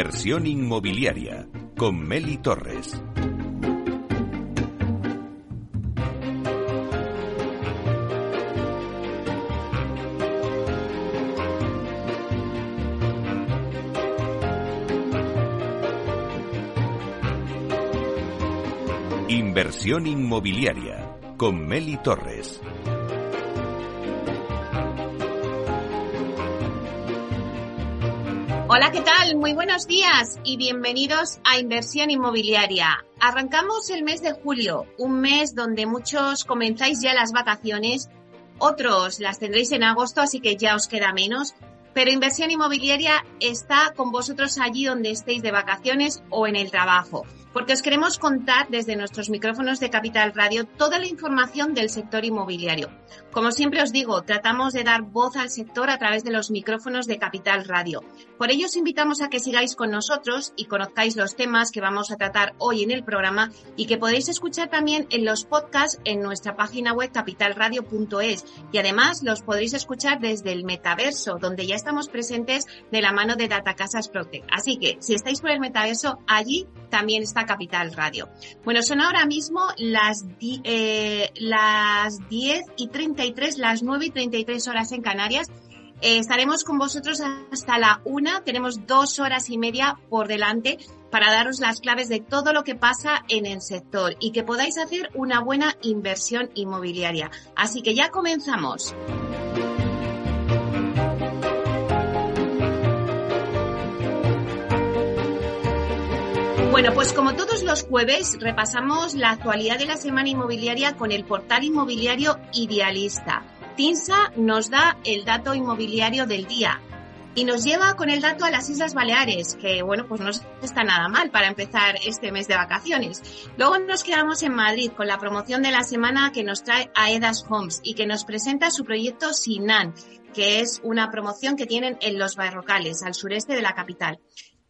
Inversión inmobiliaria con Meli Torres. Inversión inmobiliaria con Meli Torres. Hola, ¿qué tal? Muy buenos días y bienvenidos a Inversión Inmobiliaria. Arrancamos el mes de julio, un mes donde muchos comenzáis ya las vacaciones, otros las tendréis en agosto, así que ya os queda menos. Pero Inversión Inmobiliaria está con vosotros allí donde estéis de vacaciones o en el trabajo porque os queremos contar desde nuestros micrófonos de Capital Radio toda la información del sector inmobiliario. Como siempre os digo, tratamos de dar voz al sector a través de los micrófonos de Capital Radio. Por ello os invitamos a que sigáis con nosotros y conozcáis los temas que vamos a tratar hoy en el programa y que podéis escuchar también en los podcasts en nuestra página web capitalradio.es y además los podréis escuchar desde el metaverso, donde ya estamos presentes de la mano de Data Casas Protect. Así que si estáis por el metaverso, allí también está Capital Radio. Bueno, son ahora mismo las, eh, las 10 y 33, las 9 y 33 horas en Canarias. Eh, estaremos con vosotros hasta la una. Tenemos dos horas y media por delante para daros las claves de todo lo que pasa en el sector y que podáis hacer una buena inversión inmobiliaria. Así que ya comenzamos. Bueno, pues como todos los jueves, repasamos la actualidad de la semana inmobiliaria con el portal inmobiliario Idealista. TINSA nos da el dato inmobiliario del día y nos lleva con el dato a las Islas Baleares, que bueno, pues no está nada mal para empezar este mes de vacaciones. Luego nos quedamos en Madrid con la promoción de la semana que nos trae Aedas Homes y que nos presenta su proyecto Sinan, que es una promoción que tienen en los barrocales, al sureste de la capital.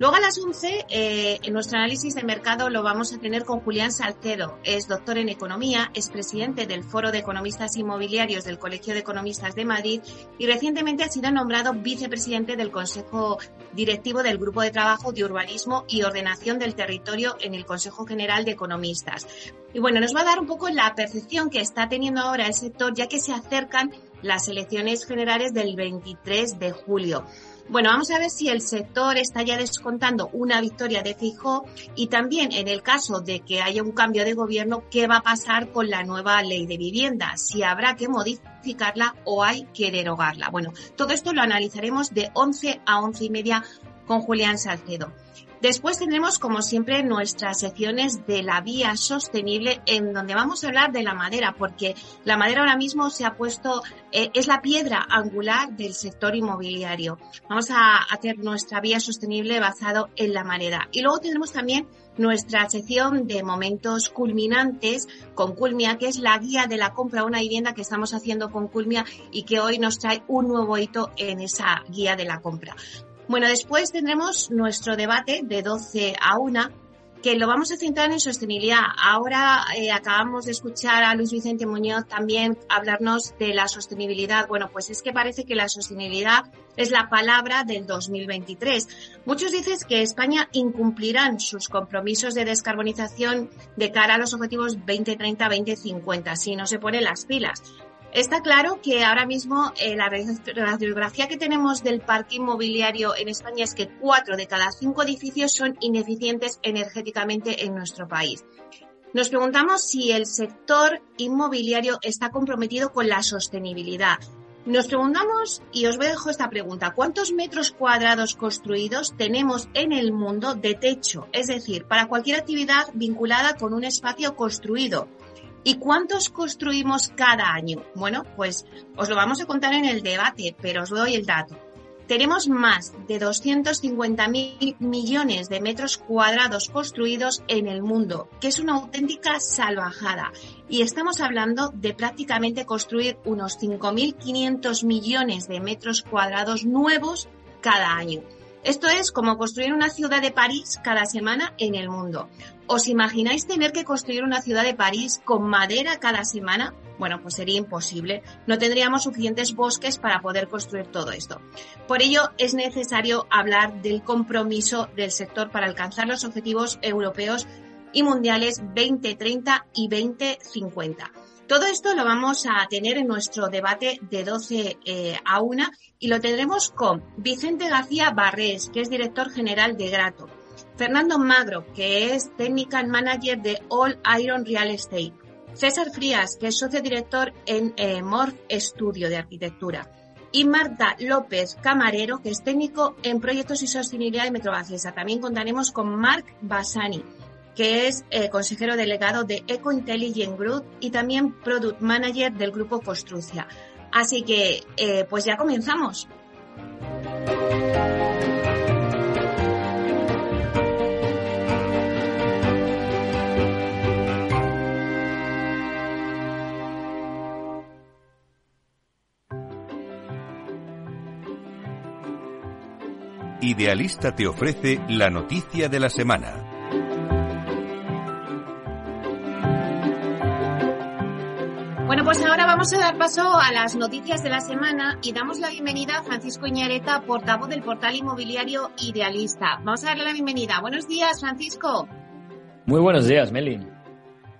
Luego a las 11, eh, en nuestro análisis de mercado lo vamos a tener con Julián Salcedo. Es doctor en economía, es presidente del Foro de Economistas Inmobiliarios del Colegio de Economistas de Madrid y recientemente ha sido nombrado vicepresidente del Consejo Directivo del Grupo de Trabajo de Urbanismo y Ordenación del Territorio en el Consejo General de Economistas. Y bueno, nos va a dar un poco la percepción que está teniendo ahora el sector ya que se acercan las elecciones generales del 23 de julio. Bueno, vamos a ver si el sector está ya descontando una victoria de Fijó y también en el caso de que haya un cambio de gobierno, qué va a pasar con la nueva ley de vivienda, si habrá que modificarla o hay que derogarla. Bueno, todo esto lo analizaremos de 11 a 11 y media con Julián Salcedo. Después tendremos, como siempre, nuestras secciones de la vía sostenible, en donde vamos a hablar de la madera, porque la madera ahora mismo se ha puesto, eh, es la piedra angular del sector inmobiliario. Vamos a hacer nuestra vía sostenible basado en la madera. Y luego tendremos también nuestra sección de momentos culminantes con Culmia, que es la guía de la compra de una vivienda que estamos haciendo con Culmia y que hoy nos trae un nuevo hito en esa guía de la compra. Bueno, después tendremos nuestro debate de 12 a 1 que lo vamos a centrar en sostenibilidad. Ahora eh, acabamos de escuchar a Luis Vicente Muñoz también hablarnos de la sostenibilidad. Bueno, pues es que parece que la sostenibilidad es la palabra del 2023. Muchos dicen que España incumplirán sus compromisos de descarbonización de cara a los objetivos 2030-2050 si no se ponen las pilas. Está claro que ahora mismo eh, la radiografía que tenemos del parque inmobiliario en España es que cuatro de cada cinco edificios son ineficientes energéticamente en nuestro país. Nos preguntamos si el sector inmobiliario está comprometido con la sostenibilidad. Nos preguntamos, y os dejo esta pregunta, ¿cuántos metros cuadrados construidos tenemos en el mundo de techo? Es decir, para cualquier actividad vinculada con un espacio construido. ¿Y cuántos construimos cada año? Bueno, pues os lo vamos a contar en el debate, pero os doy el dato. Tenemos más de 250.000 millones de metros cuadrados construidos en el mundo, que es una auténtica salvajada. Y estamos hablando de prácticamente construir unos 5.500 millones de metros cuadrados nuevos cada año. Esto es como construir una ciudad de París cada semana en el mundo. ¿Os imagináis tener que construir una ciudad de París con madera cada semana? bueno, pues sería imposible. No tendríamos suficientes bosques para poder construir todo esto. Por ello, es necesario hablar del compromiso del sector para alcanzar los objetivos europeos y mundiales 2030 y 2050. Todo esto lo vamos a tener en nuestro debate de 12 eh, a 1 y lo tendremos con Vicente García Barrés, que es director general de Grato, Fernando Magro, que es Technical Manager de All Iron Real Estate, César Frías, que es socio director en eh, Morph Studio de Arquitectura, y Marta López Camarero, que es técnico en proyectos y sostenibilidad de Metrobacesa. También contaremos con Marc Basani, que es eh, consejero delegado de Eco Intelligent Group y también Product Manager del grupo Construcia. Así que, eh, pues ya comenzamos. Idealista te ofrece la noticia de la semana. Pues ahora vamos a dar paso a las noticias de la semana y damos la bienvenida a Francisco Iñareta, portavoz del portal inmobiliario Idealista. Vamos a darle la bienvenida. Buenos días, Francisco. Muy buenos días, Melin.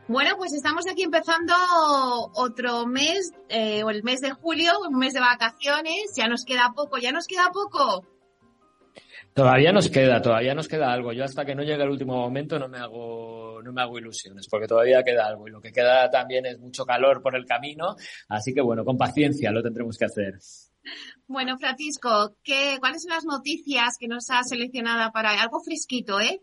Bueno, pues estamos aquí empezando otro mes, eh, o el mes de julio, un mes de vacaciones. Ya nos queda poco, ya nos queda poco. Todavía nos queda, todavía nos queda algo. Yo hasta que no llegue el último momento no me hago, no me hago ilusiones, porque todavía queda algo. Y lo que queda también es mucho calor por el camino. Así que bueno, con paciencia lo tendremos que hacer. Bueno, Francisco, ¿qué, ¿cuáles son las noticias que nos has seleccionado para algo fresquito, eh?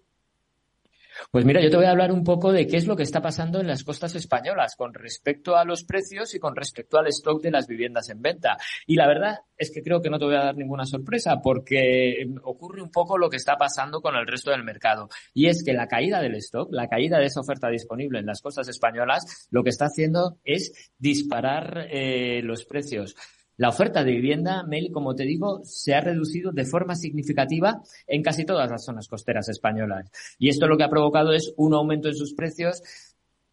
Pues mira, yo te voy a hablar un poco de qué es lo que está pasando en las costas españolas con respecto a los precios y con respecto al stock de las viviendas en venta. Y la verdad es que creo que no te voy a dar ninguna sorpresa porque ocurre un poco lo que está pasando con el resto del mercado. Y es que la caída del stock, la caída de esa oferta disponible en las costas españolas, lo que está haciendo es disparar eh, los precios. La oferta de vivienda, Mel, como te digo, se ha reducido de forma significativa en casi todas las zonas costeras españolas. Y esto lo que ha provocado es un aumento en sus precios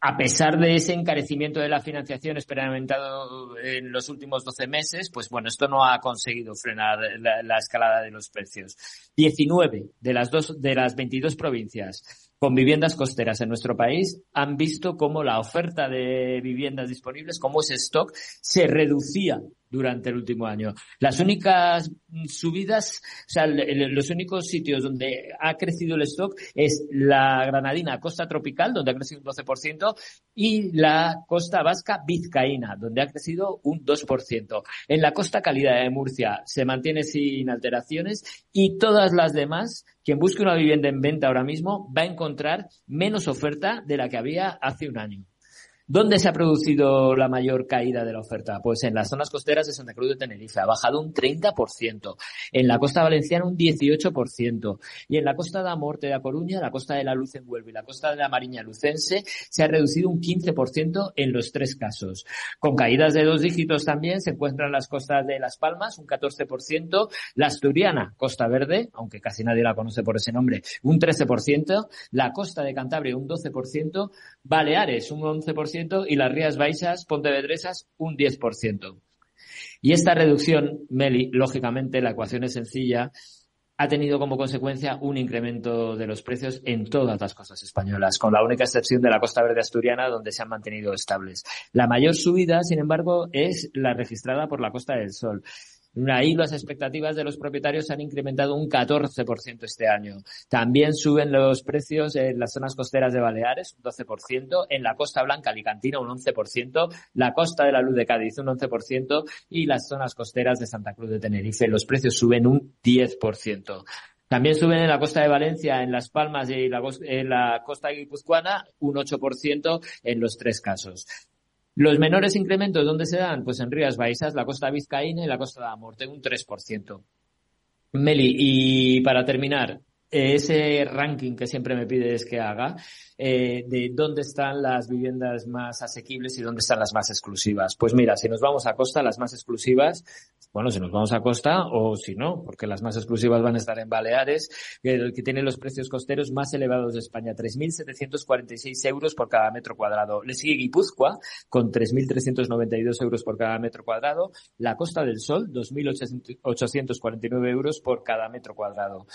a pesar de ese encarecimiento de la financiación experimentado en los últimos 12 meses, pues bueno, esto no ha conseguido frenar la, escalada de los precios. 19 de las, dos, de las 22 provincias con viviendas costeras en nuestro país han visto cómo la oferta de viviendas disponibles, cómo ese stock se reducía durante el último año. Las únicas subidas, o sea, los únicos sitios donde ha crecido el stock es la granadina costa tropical, donde ha crecido un 12%, y la costa vasca vizcaína, donde ha crecido un 2%. En la costa calidad de Murcia se mantiene sin alteraciones y todas las demás, quien busque una vivienda en venta ahora mismo va a encontrar menos oferta de la que había hace un año. ¿Dónde se ha producido la mayor caída de la oferta? Pues en las zonas costeras de Santa Cruz de Tenerife. Ha bajado un 30%, en la costa valenciana un 18% y en la costa de Amorte de A Coruña, la costa de la Luz en Huelva y la costa de la Mariña Lucense se ha reducido un 15% en los tres casos. Con caídas de dos dígitos también se encuentran las costas de Las Palmas, un 14%, la Asturiana, Costa Verde, aunque casi nadie la conoce por ese nombre, un 13%, la costa de Cantabria un 12%, Baleares un 11%, y las Rías Baixas, Pontevedresas, un 10%. Y esta reducción, Meli, lógicamente la ecuación es sencilla, ha tenido como consecuencia un incremento de los precios en todas las costas españolas, con la única excepción de la Costa Verde Asturiana, donde se han mantenido estables. La mayor subida, sin embargo, es la registrada por la Costa del Sol. Ahí las expectativas de los propietarios han incrementado un 14% este año. También suben los precios en las zonas costeras de Baleares, un 12%, en la Costa Blanca Alicantina un 11%, la Costa de la Luz de Cádiz un 11% y las zonas costeras de Santa Cruz de Tenerife. Los precios suben un 10%. También suben en la costa de Valencia, en Las Palmas y en la costa guipuzcoana un 8% en los tres casos. Los menores incrementos, ¿dónde se dan? Pues en Rías Baixas, la costa vizcaína y la costa de Amorte, un 3%. Meli, y para terminar, ese ranking que siempre me pides que haga eh, de dónde están las viviendas más asequibles y dónde están las más exclusivas. Pues mira, si nos vamos a Costa, las más exclusivas, bueno, si nos vamos a Costa o si no, porque las más exclusivas van a estar en Baleares, que, tiene los precios costeros más elevados de España, 3.746 euros por cada metro cuadrado. Le sigue Guipúzcoa con 3.392 euros por cada metro cuadrado. La Costa del Sol, 2.849 euros por cada metro cuadrado.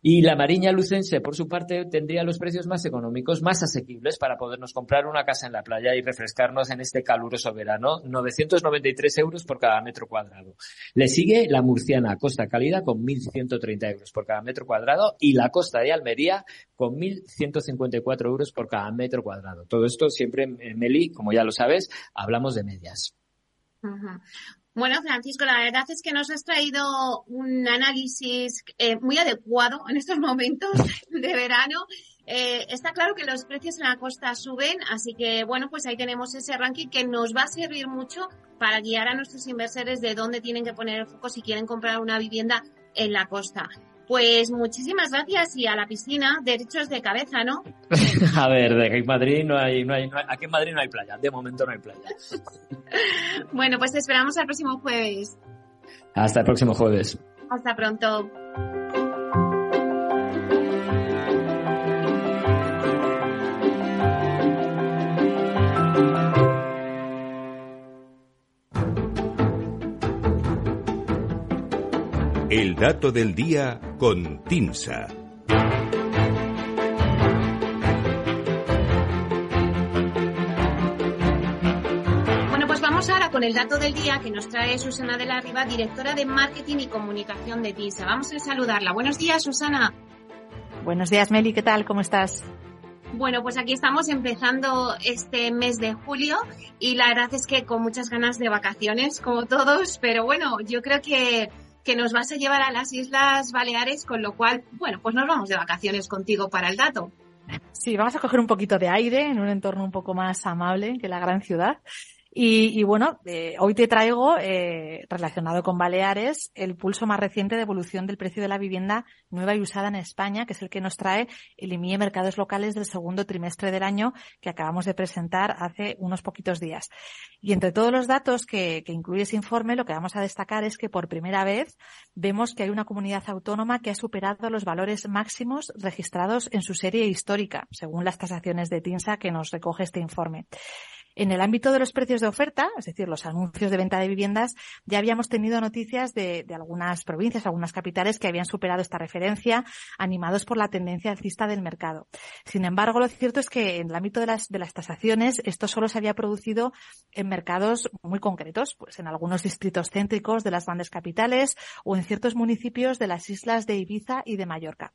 Y la Mariña Lucense, por su parte, tendría los precios más económicos, más asequibles para podernos comprar una casa en la playa y refrescarnos en este caluroso verano, 993 euros por cada metro cuadrado. Le sigue la Murciana Costa Cálida con 1.130 euros por cada metro cuadrado y la Costa de Almería con 1.154 euros por cada metro cuadrado. Todo esto siempre, Meli, como ya lo sabes, hablamos de medias. Bueno, Francisco, la verdad es que nos has traído un análisis eh, muy adecuado en estos momentos de verano. Eh, está claro que los precios en la costa suben, así que bueno, pues ahí tenemos ese ranking que nos va a servir mucho para guiar a nuestros inversores de dónde tienen que poner el foco si quieren comprar una vivienda en la costa. Pues muchísimas gracias y a la piscina, derechos de cabeza, ¿no? a ver, de aquí en Madrid no hay, no hay, aquí en Madrid no hay playa, de momento no hay playa. bueno, pues te esperamos al próximo jueves. Hasta el próximo jueves. Hasta pronto. El dato del día con Tinsa. Bueno, pues vamos ahora con el dato del día que nos trae Susana de la Riva, directora de Marketing y Comunicación de Tinsa. Vamos a saludarla. Buenos días, Susana. Buenos días, Meli. ¿Qué tal? ¿Cómo estás? Bueno, pues aquí estamos empezando este mes de julio y la verdad es que con muchas ganas de vacaciones, como todos, pero bueno, yo creo que que nos vas a llevar a las Islas Baleares, con lo cual, bueno, pues nos vamos de vacaciones contigo para el dato. Sí, vamos a coger un poquito de aire en un entorno un poco más amable que la gran ciudad. Y, bueno, eh, hoy te traigo, eh, relacionado con Baleares, el pulso más reciente de evolución del precio de la vivienda nueva y usada en España, que es el que nos trae el IMIE Mercados Locales del segundo trimestre del año que acabamos de presentar hace unos poquitos días. Y entre todos los datos que, que incluye ese informe, lo que vamos a destacar es que por primera vez vemos que hay una comunidad autónoma que ha superado los valores máximos registrados en su serie histórica, según las tasaciones de TINSA que nos recoge este informe. En el ámbito de los precios de oferta, es decir, los anuncios de venta de viviendas, ya habíamos tenido noticias de, algunas provincias, algunas capitales que habían superado esta referencia, animados por la tendencia alcista del mercado. Sin embargo, lo cierto es que en el ámbito de las, de las tasaciones, esto solo se había producido en mercados muy concretos, pues en algunos distritos céntricos de las grandes capitales o en ciertos municipios de las islas de Ibiza y de Mallorca.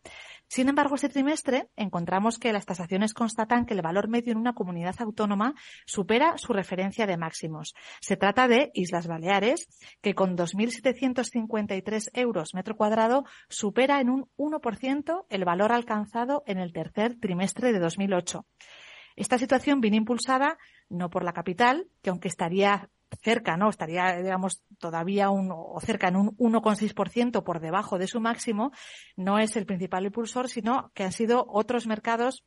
Sin embargo, este trimestre encontramos que las tasaciones constatan que el valor medio en una comunidad autónoma supera su referencia máximos. Se trata de Islas Baleares, que con 2.753 euros metro cuadrado supera en un 1% el valor alcanzado en el tercer trimestre de 2008. Esta situación viene impulsada no por la capital, que aunque estaría cerca, ¿no? Estaría, digamos, todavía un, o cerca en un 1,6% por debajo de su máximo, no es el principal impulsor, sino que han sido otros mercados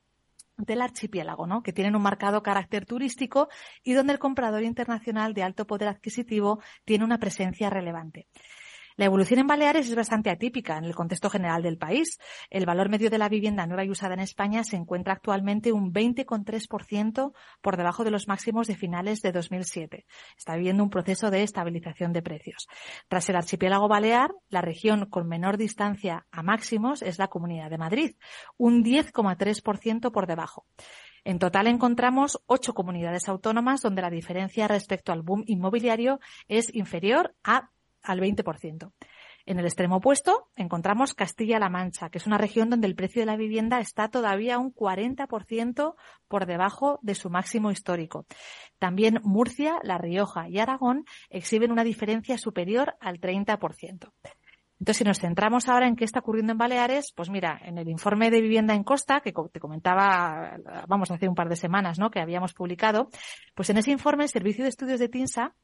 del archipiélago, ¿no? Que tienen un marcado carácter turístico y donde el comprador internacional de alto poder adquisitivo tiene una presencia relevante. La evolución en Baleares es bastante atípica en el contexto general del país. El valor medio de la vivienda nueva y usada en España se encuentra actualmente un 20,3% por debajo de los máximos de finales de 2007. Está viviendo un proceso de estabilización de precios. Tras el archipiélago balear, la región con menor distancia a máximos es la Comunidad de Madrid, un 10,3% por debajo. En total encontramos ocho comunidades autónomas donde la diferencia respecto al boom inmobiliario es inferior a al 20%. En el extremo opuesto encontramos Castilla-La Mancha, que es una región donde el precio de la vivienda está todavía un 40% por debajo de su máximo histórico. También Murcia, La Rioja y Aragón exhiben una diferencia superior al 30%. Entonces, si nos centramos ahora en qué está ocurriendo en Baleares, pues mira, en el informe de vivienda en costa, que te comentaba, vamos, hace un par de semanas, ¿no? Que habíamos publicado, pues en ese informe el Servicio de Estudios de TINSA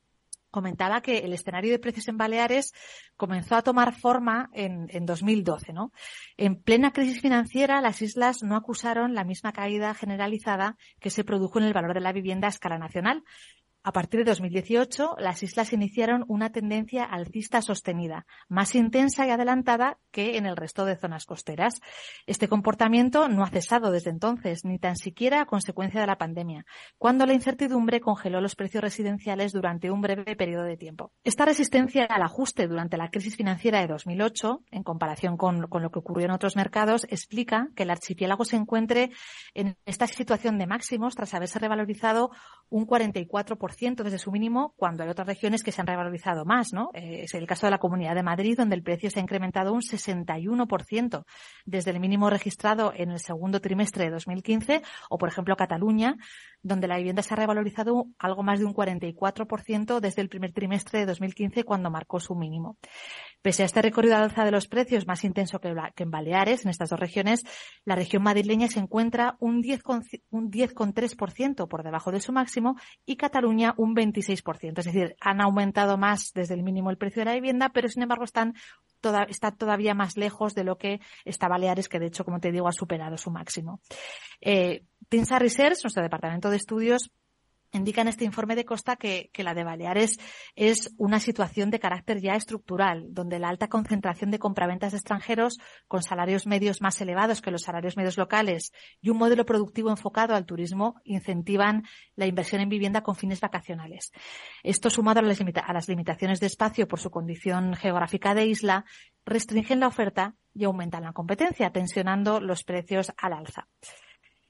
comentaba que el escenario de precios en Baleares comenzó a tomar forma en, en 2012, ¿no? En plena crisis financiera, las islas no acusaron la misma caída generalizada que se produjo en el valor de la vivienda a escala nacional, a partir de 2018, las islas iniciaron una tendencia alcista sostenida, más intensa y adelantada que en el resto de zonas costeras. Este comportamiento no ha cesado desde entonces, ni tan siquiera a consecuencia de la pandemia, cuando la incertidumbre congeló los precios residenciales durante un breve periodo de tiempo. Esta resistencia al ajuste durante la crisis financiera de 2008, en comparación con, con lo que ocurrió en otros mercados, explica que el archipiélago se encuentre en esta situación de máximos tras haberse revalorizado un 44% desde su mínimo cuando hay otras regiones que se han revalorizado más, ¿no? Eh, es el caso de la Comunidad de Madrid, donde el precio se ha incrementado un 61% desde el mínimo registrado en el segundo trimestre de 2015, o por ejemplo Cataluña, donde la vivienda se ha revalorizado algo más de un 44% desde el primer trimestre de 2015 cuando marcó su mínimo. Pese a este recorrido al alza de los precios más intenso que, en Baleares, en estas dos regiones, la región madrileña se encuentra un 10,3% por debajo de su máximo y Cataluña un 26%. Es decir, han aumentado más desde el mínimo el precio de la vivienda, pero sin embargo están está todavía más lejos de lo que está Baleares, que de hecho, como te digo, ha superado su máximo. Eh, Research, nuestro departamento de estudios, indica en este informe de Costa que, la de Baleares es una situación de carácter ya estructural, donde la alta concentración de compraventas de extranjeros con salarios medios más elevados que los salarios medios locales y un modelo productivo enfocado al turismo incentivan la inversión en vivienda con fines vacacionales. Esto sumado a las, a las limitaciones de espacio por su condición geográfica de isla, restringen la oferta y aumentan la competencia, tensionando los precios al alza.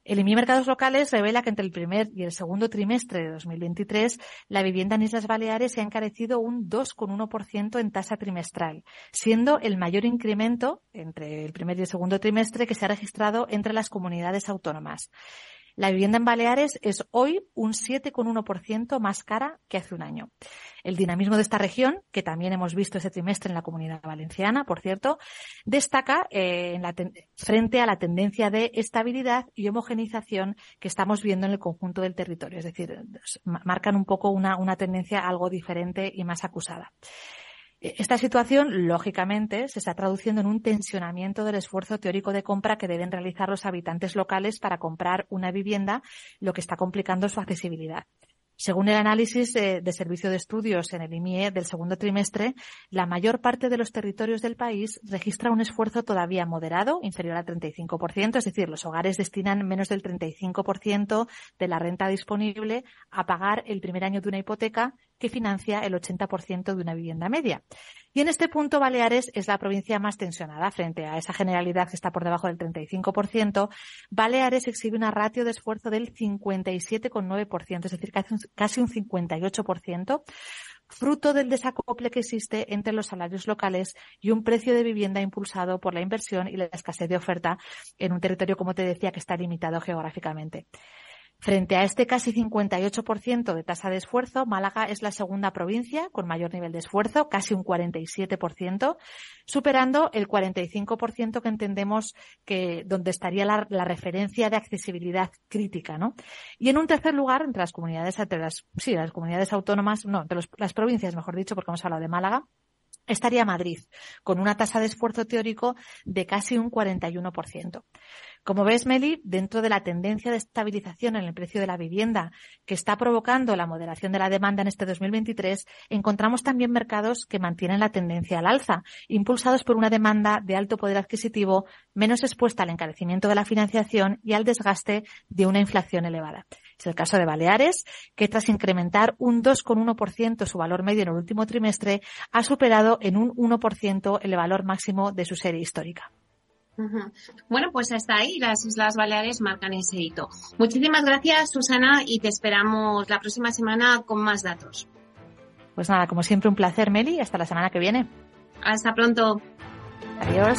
El IMI Mercados Locales revela que entre el primer y el segundo trimestre de 2023 la vivienda en Islas Baleares se ha encarecido un 2,1% en tasa trimestral, siendo el mayor incremento entre el primer y el segundo trimestre que se ha registrado entre las comunidades autónomas. La vivienda en Baleares es hoy un 7,1% más cara que hace un año. El dinamismo de esta región, que también hemos visto ese trimestre en la comunidad valenciana, por cierto, destaca eh, frente a la tendencia de estabilidad y homogenización que estamos viendo en el conjunto del territorio. Es decir, marcan un poco una, una tendencia algo diferente y más acusada. Esta situación, lógicamente, se está traduciendo en un tensionamiento del esfuerzo teórico de compra que deben realizar los habitantes locales para comprar una vivienda, lo que está complicando su accesibilidad. Según el análisis de, Servicio de Estudios en el IMIE del segundo trimestre, la mayor parte de los territorios del país registra un esfuerzo todavía moderado, inferior al 35%, es decir, los hogares destinan menos del 35% de la renta disponible a pagar el primer año de una hipoteca que financia el 80% de una vivienda media. Y en este punto Baleares es la provincia más tensionada frente a esa generalidad que está por debajo del 35%. Baleares exhibe una ratio de esfuerzo del 57,9%, es decir, casi un 58%, fruto del desacople que existe entre los salarios locales y un precio de vivienda impulsado por la inversión y la escasez de oferta en un territorio, como te decía, que está limitado geográficamente. Frente a este casi 58% de tasa de esfuerzo, Málaga es la segunda provincia con mayor nivel de esfuerzo, casi un 47%, superando el 45% que entendemos que donde estaría la, referencia de accesibilidad crítica, ¿no? Y en un tercer lugar, entre las comunidades, sí, las comunidades autónomas, no, entre las provincias, mejor dicho, porque hemos hablado de Málaga, estaría Madrid, con una tasa de esfuerzo teórico de casi un 41%. Como ves, Meli, dentro de la tendencia de estabilización en el precio de la vivienda que está provocando la moderación de la demanda en este 2023, encontramos también mercados que mantienen la tendencia al alza, impulsados por una demanda de alto poder adquisitivo menos expuesta al encarecimiento de la financiación y al desgaste de una inflación elevada. Es el caso de Baleares, que tras incrementar un 2,1% su valor medio en el último trimestre, ha superado en un 1% el valor máximo de su serie histórica. Bueno, pues hasta ahí las Islas Baleares marcan ese hito. Muchísimas gracias, Susana, y te esperamos la próxima semana con más datos. Pues nada, como siempre, un placer, Meli. Hasta la semana que viene. Hasta pronto. Adiós.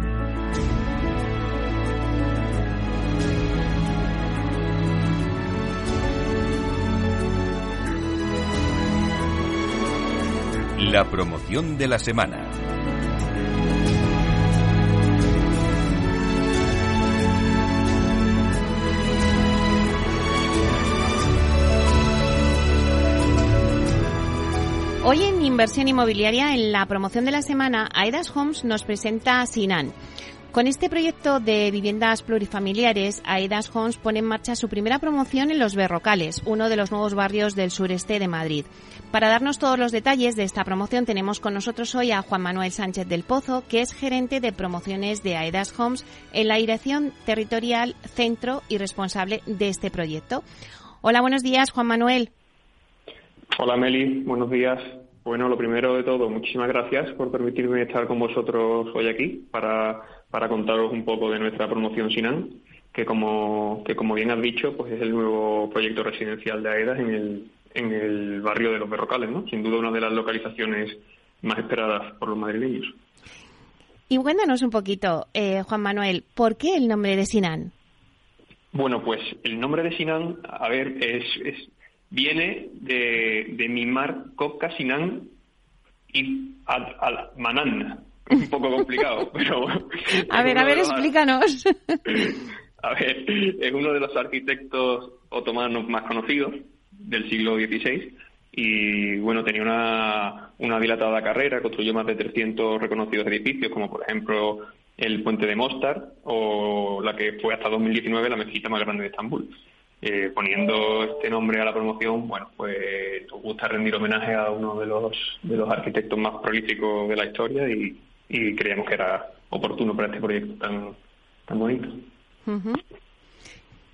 La promoción de la semana. Hoy en Inversión Inmobiliaria, en la promoción de la semana, Aedas Homes nos presenta Sinan. Con este proyecto de viviendas plurifamiliares, Aedas Homes pone en marcha su primera promoción en Los Berrocales, uno de los nuevos barrios del sureste de Madrid. Para darnos todos los detalles de esta promoción tenemos con nosotros hoy a Juan Manuel Sánchez del Pozo, que es gerente de promociones de Aedas Homes en la Dirección Territorial Centro y responsable de este proyecto. Hola, buenos días, Juan Manuel. Hola, Meli. Buenos días. Bueno, lo primero de todo, muchísimas gracias por permitirme estar con vosotros hoy aquí para, para contaros un poco de nuestra promoción Sinan, que como, que como bien has dicho, pues es el nuevo proyecto residencial de AEDAS en el, en el barrio de Los Berrocales, ¿no? Sin duda una de las localizaciones más esperadas por los madrileños. Y cuéntanos un poquito, eh, Juan Manuel, ¿por qué el nombre de Sinan? Bueno, pues el nombre de Sinan, a ver, es, es viene de, de mimar Coca Sinan y al, Manan. Un poco complicado, pero... a ver, a ver, explícanos. a ver, es uno de los arquitectos otomanos más conocidos del siglo XVI y bueno, tenía una, una dilatada carrera, construyó más de 300 reconocidos edificios, como por ejemplo el puente de Mostar o la que fue hasta 2019 la mezquita más grande de Estambul. Eh, poniendo este nombre a la promoción, bueno, pues nos gusta rendir homenaje a uno de los, de los arquitectos más prolíficos de la historia y, creíamos que era oportuno para este proyecto tan, tan bonito.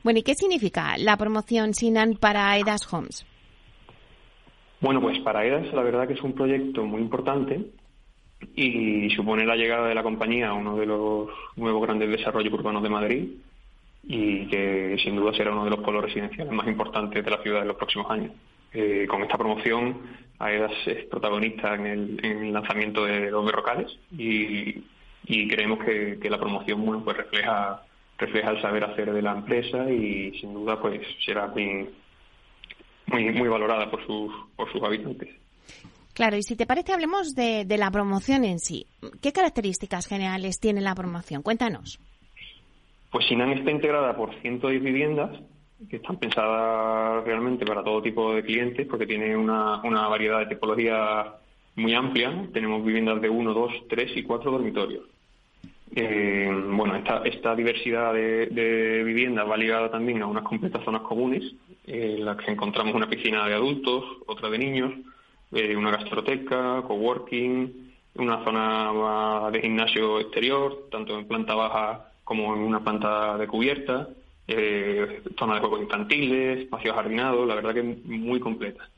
Bueno, ¿y qué significa la promoción Sinan para EDAS Homes? Bueno, pues para EDAS la verdad que es un proyecto muy importante y supone la llegada de la compañía a uno de los nuevos grandes desarrollos urbanos de Madrid y que sin duda será uno de los polos residenciales más importantes de la ciudad en los próximos años. Eh, con esta promoción, AEDAS es protagonista en el, lanzamiento de los berrocales y, creemos que, la promoción bueno, pues refleja, refleja el saber hacer de la empresa y sin duda pues será muy, muy, valorada por sus, por sus habitantes. Claro, y si te parece, hablemos de, de la promoción en sí. ¿Qué características generales tiene la promoción? Cuéntanos. Pues Sinan está integrada por 110 viviendas que están pensadas realmente para todo tipo de clientes porque tiene una, una variedad de tipología muy amplia. Tenemos viviendas de 1, 2, 3 y 4 dormitorios. Eh, bueno, esta, esta diversidad de, viviendas va ligada también a unas completas zonas comunes, en las que encontramos una piscina de adultos, otra de niños, eh, una gastroteca, coworking, una zona de gimnasio exterior, tanto en planta baja como en una planta de cubierta, eh, zona de juegos infantiles, espacio jardinado, la verdad que muy completa.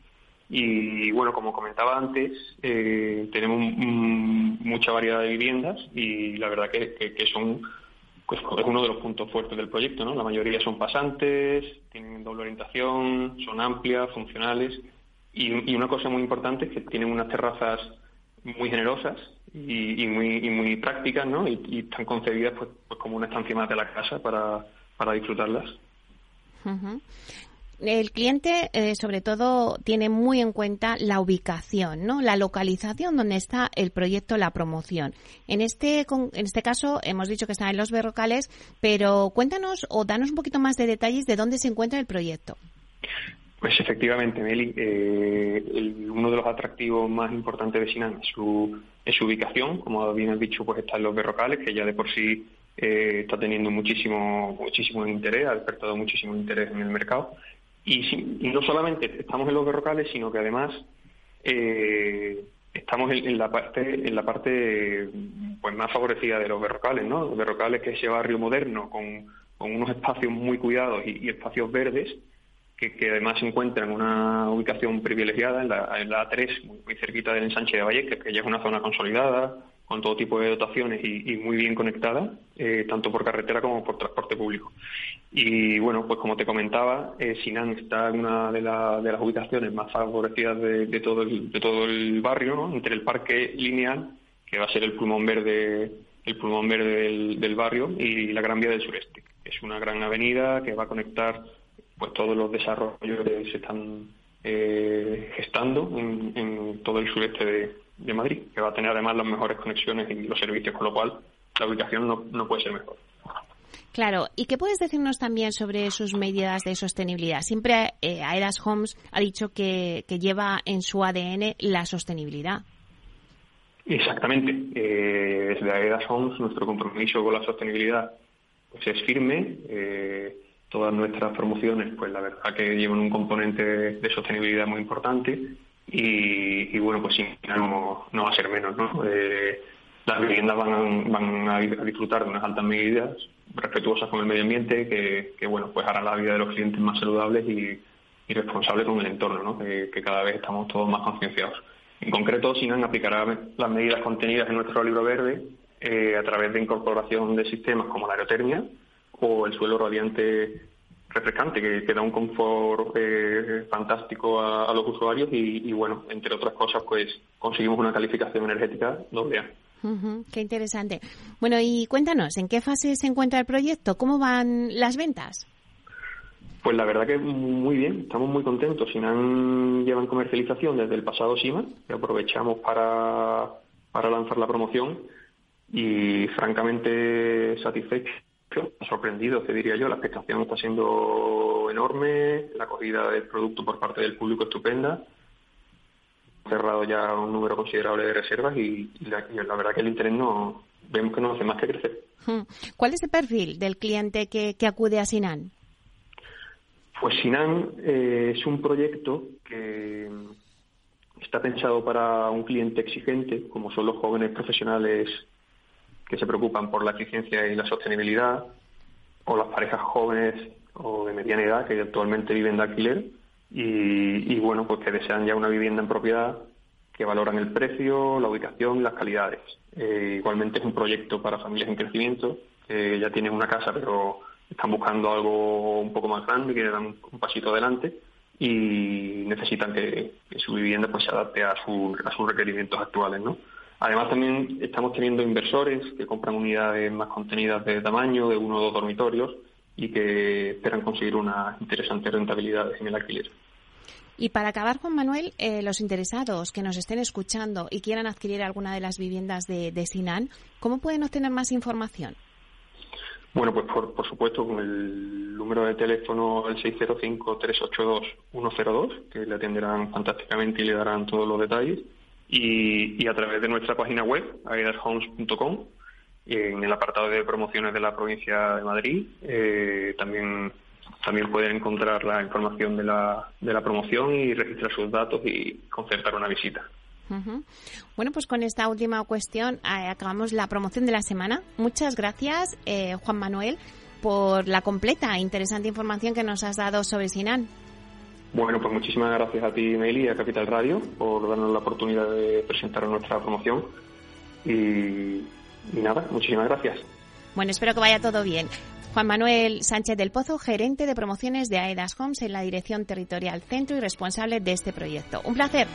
Y bueno, como comentaba antes, eh, tenemos mucha variedad de viviendas y la verdad que, son pues, es uno de los puntos fuertes del proyecto. ¿no? La mayoría son pasantes, tienen doble orientación, son amplias, funcionales y una cosa muy importante es que tienen unas terrazas muy generosas y, muy, muy prácticas, ¿no? Y, están concebidas pues, pues, como una estancia más de la casa para, para disfrutarlas. El cliente, eh, sobre todo, tiene muy en cuenta la ubicación, ¿no? La localización donde está el proyecto, la promoción. En este, en este caso, hemos dicho que está en los berrocales, pero cuéntanos o danos un poquito más de detalles de dónde se encuentra el proyecto. Pues efectivamente, Meli, eh, uno de los atractivos más importantes de Sinan es su, su ubicación. Como bien has dicho, pues está en los berrocales, que ya de por sí eh, está teniendo muchísimo, muchísimo interés, ha despertado muchísimo interés en el mercado. Y, no solamente estamos en los berrocales, sino que además eh, estamos en, la parte, en la parte pues más favorecida de los berrocales, ¿no? Los berrocales, que es ese barrio moderno con con unos espacios muy cuidados y, espacios verdes que, además se encuentran en una ubicación privilegiada en la, en la A3, muy, cerquita del ensanche de Vallecas, que ya es una zona consolidada, con todo tipo de dotaciones y, muy bien conectada, eh, tanto por carretera como por transporte público. Y bueno, pues como te comentaba, eh, Sinan está en una de, de, las ubicaciones más favorecidas de, todo, el, de todo el barrio, entre el parque lineal, que va a ser el pulmón verde, el pulmón verde del, barrio, y la Gran Vía del Sureste. Es una gran avenida que va a conectar pues todos los desarrollos que se están eh, gestando en todo el sureste de, de Madrid, que va a tener además las mejores conexiones y los servicios, con lo cual la ubicación no, no puede ser mejor. Claro, ¿y qué puedes decirnos también sobre sus medidas de sostenibilidad? Siempre eh, Aedas Homes ha dicho que, que, lleva en su ADN la sostenibilidad. Exactamente. Eh, desde Aedas Homes nuestro compromiso con la sostenibilidad pues es firme. Eh, todas nuestras promociones, pues la verdad que llevan un componente de sostenibilidad muy importante y, bueno, pues sí, no, no va a ser menos, ¿no? Eh, las viviendas van, van a disfrutar de unas altas medidas respetuosas con el medio ambiente que, que bueno, pues harán la vida de los clientes más saludables y, y responsables con el entorno, ¿no? Que, cada vez estamos todos más concienciados. En concreto, Sinan aplicará las medidas contenidas en nuestro libro verde eh, a través de incorporación de sistemas como la aerotermia o el suelo radiante refrescante, que, da un confort eh, fantástico a, los usuarios y, bueno, entre otras cosas, pues conseguimos una calificación energética doble A. qué interesante. Bueno, y cuéntanos, ¿en qué fase se encuentra el proyecto? ¿Cómo van las ventas? Pues la verdad que muy bien, estamos muy contentos. Sinan llevan comercialización desde el pasado SIMA, que aprovechamos para, para lanzar la promoción y francamente satisfechos sorprendido, te diría yo. La expectación está siendo enorme, la acogida del producto por parte del público estupenda. Cerrado ya un número considerable de reservas y, la, verdad que el interés no vemos que no hace más que crecer. Hmm. ¿Cuál es el perfil del cliente que, acude a Sinan? Pues Sinan eh, es un proyecto que está pensado para un cliente exigente, como son los jóvenes profesionales que se preocupan por la eficiencia y la sostenibilidad, o las parejas jóvenes o de mediana edad que actualmente viven de alquiler y, bueno, pues que desean ya una vivienda en propiedad, que valoran el precio, la ubicación y las calidades. Eh, igualmente es un proyecto para familias en crecimiento, que ya tienen una casa pero están buscando algo un poco más grande, que dan un pasito adelante y necesitan que, su vivienda pues se adapte a, a sus requerimientos actuales, ¿no? Además, también estamos teniendo inversores que compran unidades más contenidas de tamaño, de uno o dos dormitorios, y que esperan conseguir unas interesantes rentabilidades en el alquiler. Y para acabar, Juan Manuel, eh, los interesados que nos estén escuchando y quieran adquirir alguna de las viviendas de, Sinan, ¿cómo pueden obtener más información? Bueno, pues por, por supuesto con el número de teléfono el 605-382-102, que le atenderán fantásticamente y le darán todos los detalles y, a través de nuestra página web, aidashomes.com, en el apartado de promociones de la provincia de Madrid, eh, también también pueden encontrar la información de la, de la promoción y registrar sus datos y concertar una visita. Bueno, pues con esta última cuestión eh, acabamos la promoción de la semana. Muchas gracias, eh, Juan Manuel, por la completa e interesante información que nos has dado sobre Sinan. Bueno, pues muchísimas gracias a ti, Meli, y a Capital Radio por darnos la oportunidad de presentar nuestra promoción. Y, nada, muchísimas gracias. Bueno, espero que vaya todo bien. Juan Manuel Sánchez del Pozo, gerente de promociones de AEDAS Homes en la Dirección Territorial Centro y responsable de este proyecto. Un placer.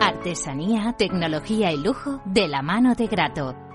Artesanía, tecnología y lujo de la mano de Grato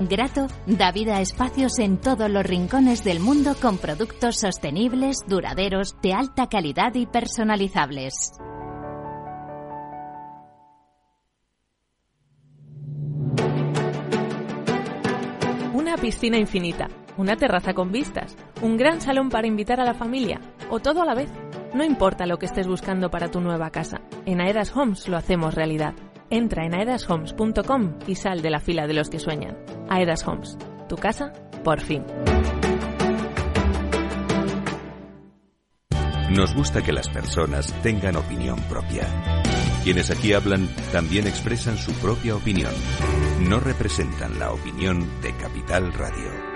Grato da vida a espacios en todos los rincones del mundo con productos sostenibles, duraderos, de alta calidad y personalizables. una piscina infinita, una terraza con vistas, un gran salón para invitar a la familia o todo a la vez. No importa lo que estés buscando para tu nueva casa, en Aedas Homes lo hacemos realidad. Entra en aedashomes.com y sal de la fila de los que sueñan. Aedas Homes, tu casa, por fin. Nos gusta que las personas tengan opinión propia. Quienes aquí hablan también expresan su propia opinión. No representan la opinión de Capital Radio.